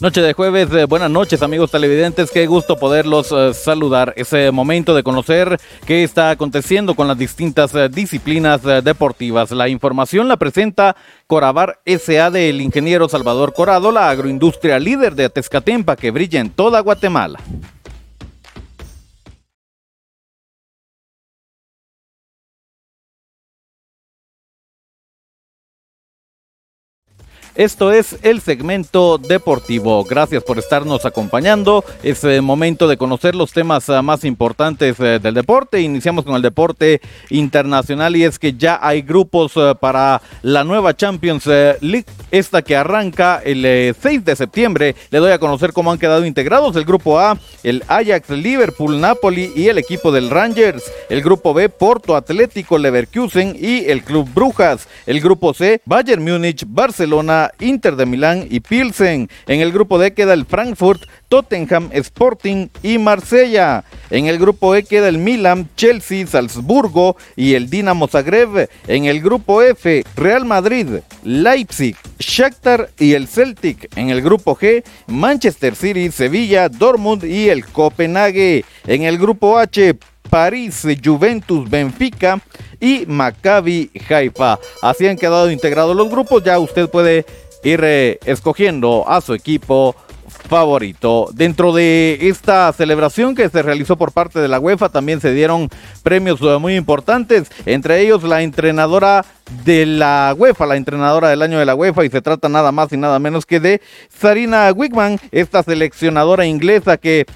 Noche de jueves, eh, buenas noches amigos televidentes, qué gusto poderlos eh, saludar. Es eh, momento de conocer qué está aconteciendo con las distintas disciplinas deportivas. La información la presenta Corabar SA del ingeniero Salvador Corado, la agroindustria líder de Atezcatempa que brilla en toda Guatemala. Esto es el segmento deportivo. Gracias por estarnos acompañando. Es eh, momento de conocer los temas eh, más importantes eh, del deporte. Iniciamos con el deporte internacional y es que ya hay grupos para la nueva Champions League, esta que arranca el 6 de septiembre. Le doy a conocer cómo han quedado integrados el grupo A, el Ajax, Liverpool, Napoli y el equipo del Rangers. El grupo B, Porto, Atlético, Leverkusen y el Club Brujas. El grupo C, Bayern Múnich, Barcelona, Inter de Milán y Pilsen. En el grupo D queda el Frankfurt, Tottenham, Sporting y Marsella. En el grupo E queda el Milan, Chelsea, Salzburgo y el Dinamo Zagreb. En el grupo F, Real Madrid, Leipzig, Shakhtar y el Celtic. En el grupo G, Manchester City, Sevilla, Dortmund y el Copenhague. En el grupo H, París, Juventus, Benfica y Maccabi Haifa. Así han quedado integrados los grupos. Ya usted puede ir eh, escogiendo a su equipo favorito. Dentro de esta celebración que se realizó por parte de la UEFA también se dieron premios eh, muy importantes, entre ellos la entrenadora de la UEFA, la entrenadora del año de la UEFA y se trata nada más y nada menos que de Sarina Wigman, esta seleccionadora inglesa que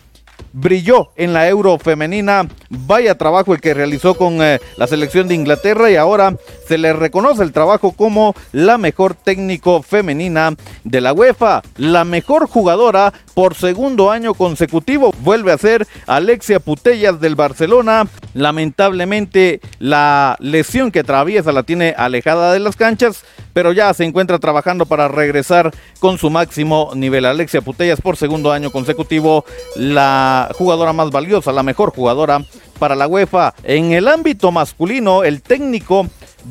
brilló en la Euro femenina. Vaya trabajo el que realizó con eh, la selección de Inglaterra y ahora se le reconoce el trabajo como la mejor técnico femenina de la UEFA. La mejor jugadora por segundo año consecutivo vuelve a ser Alexia Putellas del Barcelona. Lamentablemente la lesión que atraviesa la tiene alejada de las canchas, pero ya se encuentra trabajando para regresar con su máximo nivel. Alexia Putellas por segundo año consecutivo, la jugadora más valiosa, la mejor jugadora para la UEFA. En el ámbito masculino, el técnico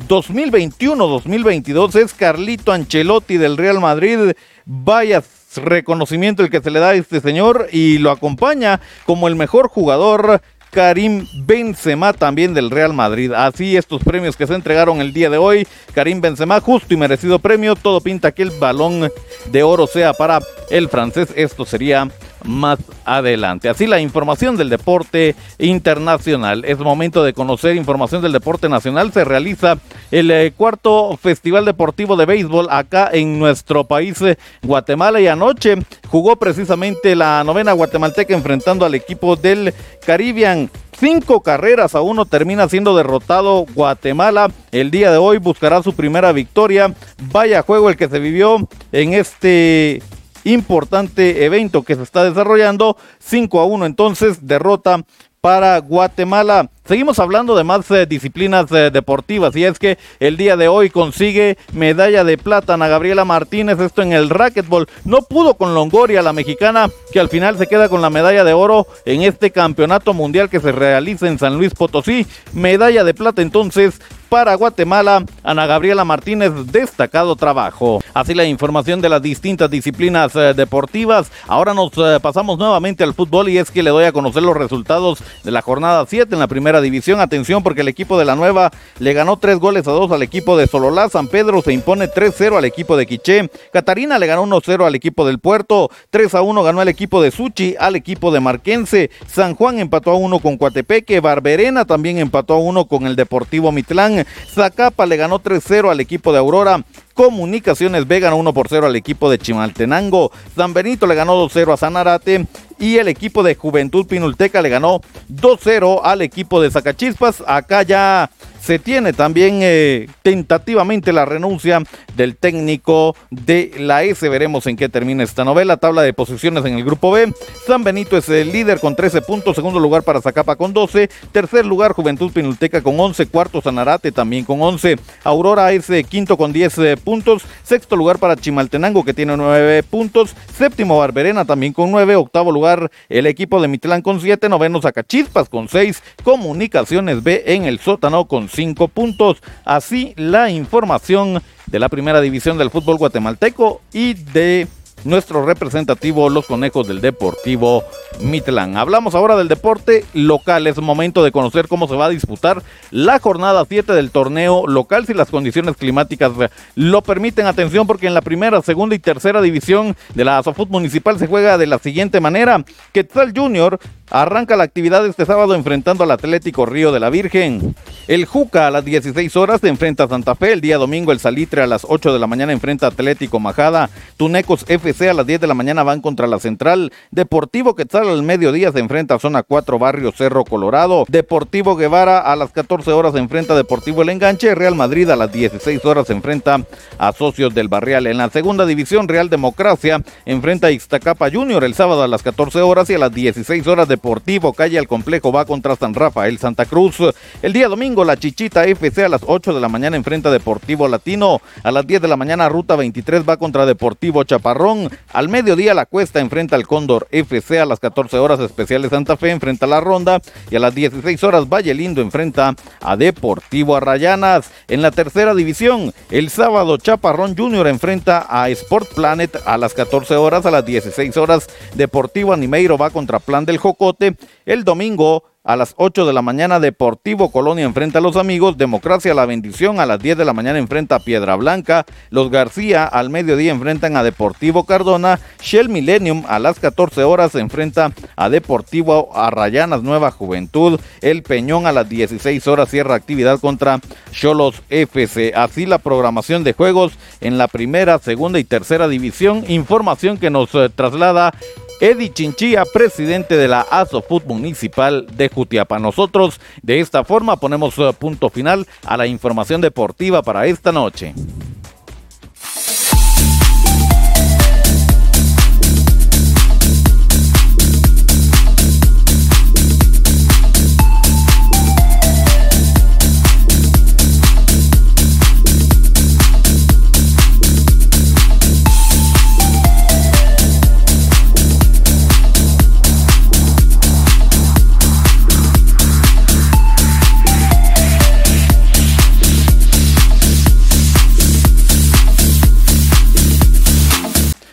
2021-2022 es Carlito Ancelotti del Real Madrid. Vaya reconocimiento el que se le da a este señor y lo acompaña como el mejor jugador Karim Benzema también del Real Madrid. Así estos premios que se entregaron el día de hoy. Karim Benzema, justo y merecido premio. Todo pinta que el balón de oro sea para el francés. Esto sería más adelante. Así la información del deporte internacional. Es momento de conocer información del deporte nacional. Se realiza el eh, cuarto Festival Deportivo de Béisbol acá en nuestro país, eh, Guatemala. Y anoche jugó precisamente la novena guatemalteca enfrentando al equipo del Caribbean cinco carreras a uno termina siendo derrotado Guatemala. El día de hoy buscará su primera victoria. Vaya juego el que se vivió en este importante evento que se está desarrollando. 5 a 1 entonces, derrota para Guatemala. Seguimos hablando de más eh, disciplinas eh, deportivas y es que el día de hoy consigue medalla de plata a Gabriela Martínez, esto en el racquetball. No pudo con Longoria, la mexicana, que al final se queda con la medalla de oro en este campeonato mundial que se realiza en San Luis Potosí. Medalla de plata entonces para Guatemala, Ana Gabriela Martínez, destacado trabajo. Así la información de las distintas disciplinas eh, deportivas. Ahora nos pasamos nuevamente al fútbol y es que le doy a conocer los resultados de la jornada 7 en la primera división. Atención porque el equipo de la Nueva le ganó 3 goles a 2 al equipo de Sololá. San Pedro se impone 3-0 al equipo de Quiché. Catarina le ganó 1-0 al equipo del Puerto. 3-1 ganó el equipo de Suchi al equipo de Marquense. San Juan empató a 1 con Coatepeque. Barberena también empató a 1 con el Deportivo Mitlán. Zacapa le ganó 3-0 al equipo de Aurora. Comunicaciones B ganó 1 por 0 al equipo de Chimaltenango. San Benito le ganó 2-0 a Sanarate. Y el equipo de Juventud Pinulteca le ganó 2-0 al equipo de Zacachispas. Acá ya se tiene también eh, tentativamente la renuncia del técnico de la S. Veremos en qué termina esta novela. Tabla de posiciones en el grupo B. San Benito es el líder con 13 puntos. Segundo lugar para Zacapa con 12. Tercer lugar Juventud Pinulteca con 11. Cuarto Sanarate también con 11. Aurora es eh, quinto con 10 eh, puntos. Sexto lugar para Chimaltenango que tiene 9 puntos. Séptimo Barberena también con 9. Octavo lugar el equipo de Mitlán con 7. Noveno Zacachispas con 6. Comunicaciones B en el sótano con cinco puntos. Así la información de la primera división del fútbol guatemalteco y de nuestro representativo, los conejos del Deportivo Mitlán. Hablamos ahora del deporte local. Es momento de conocer cómo se va a disputar la jornada 7 del torneo local si las condiciones climáticas lo permiten. Atención porque en la primera, segunda y tercera división de la Azafut Municipal se juega de la siguiente manera. Quetzal Junior arranca la actividad este sábado enfrentando al Atlético Río de la Virgen. El Juca a las 16 horas se enfrenta a Santa Fe. El día domingo el Salitre a las 8 de la mañana enfrenta a Atlético Majada. Tunecos FC a las 10 de la mañana van contra la Central. Deportivo Quetzal al mediodía se enfrenta a Zona 4 Barrio Cerro Colorado. Deportivo Guevara a las 14 horas se enfrenta a Deportivo El Enganche. Real Madrid a las 16 horas se enfrenta a Socios del Barrial. En la segunda división Real Democracia enfrenta a Ixtacapa Junior el sábado a las 14 horas y a las 16 horas de Deportivo Calle al Complejo va contra San Rafael Santa Cruz. El día domingo la Chichita FC a las 8 de la mañana enfrenta Deportivo Latino. A las 10 de la mañana Ruta 23 va contra Deportivo Chaparrón. Al mediodía la Cuesta enfrenta al Cóndor FC. A las 14 horas Especiales Santa Fe enfrenta a la Ronda. Y a las 16 horas Valle Lindo enfrenta a Deportivo Arrayanas. En la tercera división, el sábado Chaparrón Junior enfrenta a Sport Planet a las 14 horas. A las 16 horas Deportivo Animeiro va contra Plan del El domingo a las 8 de la mañana, Deportivo Colonia enfrenta a los amigos. Democracia La Bendición a las 10 de la mañana enfrenta a Piedra Blanca. Los García al mediodía enfrentan a Deportivo Cardona. Shell Millennium a las 14 horas enfrenta a Deportivo Arrayanas Nueva Juventud. El Peñón a las 16 horas cierra actividad contra Cholos FC. Así la programación de juegos en la primera, segunda y tercera división. Información que nos eh, traslada Eddie Chinchilla, presidente de la ASOFUT Municipal de Jutiapa. Nosotros de esta forma ponemos eh, punto final a la información deportiva para esta noche.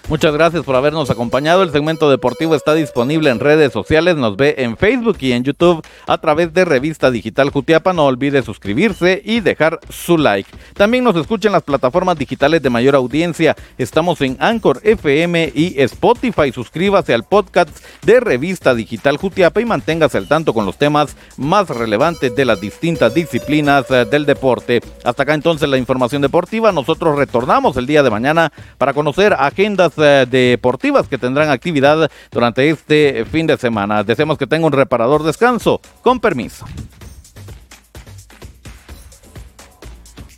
Muchas gracias por habernos acompañado. El segmento deportivo está disponible en redes sociales. Nos ve en Facebook y en YouTube a través de Revista Digital Jutiapa. No olvide suscribirse y dejar su like. También nos escucha en las plataformas digitales de mayor audiencia. Estamos en Anchor FM y Spotify. Suscríbase al podcast de Revista Digital Jutiapa y manténgase al tanto con los temas más relevantes de las distintas disciplinas eh, del deporte. Hasta acá entonces la información deportiva. Nosotros retornamos el día de mañana para conocer agendas eh, deportivas que tendrán actividad durante este fin de semana. Deseamos que tenga un reparador descanso. Con permiso.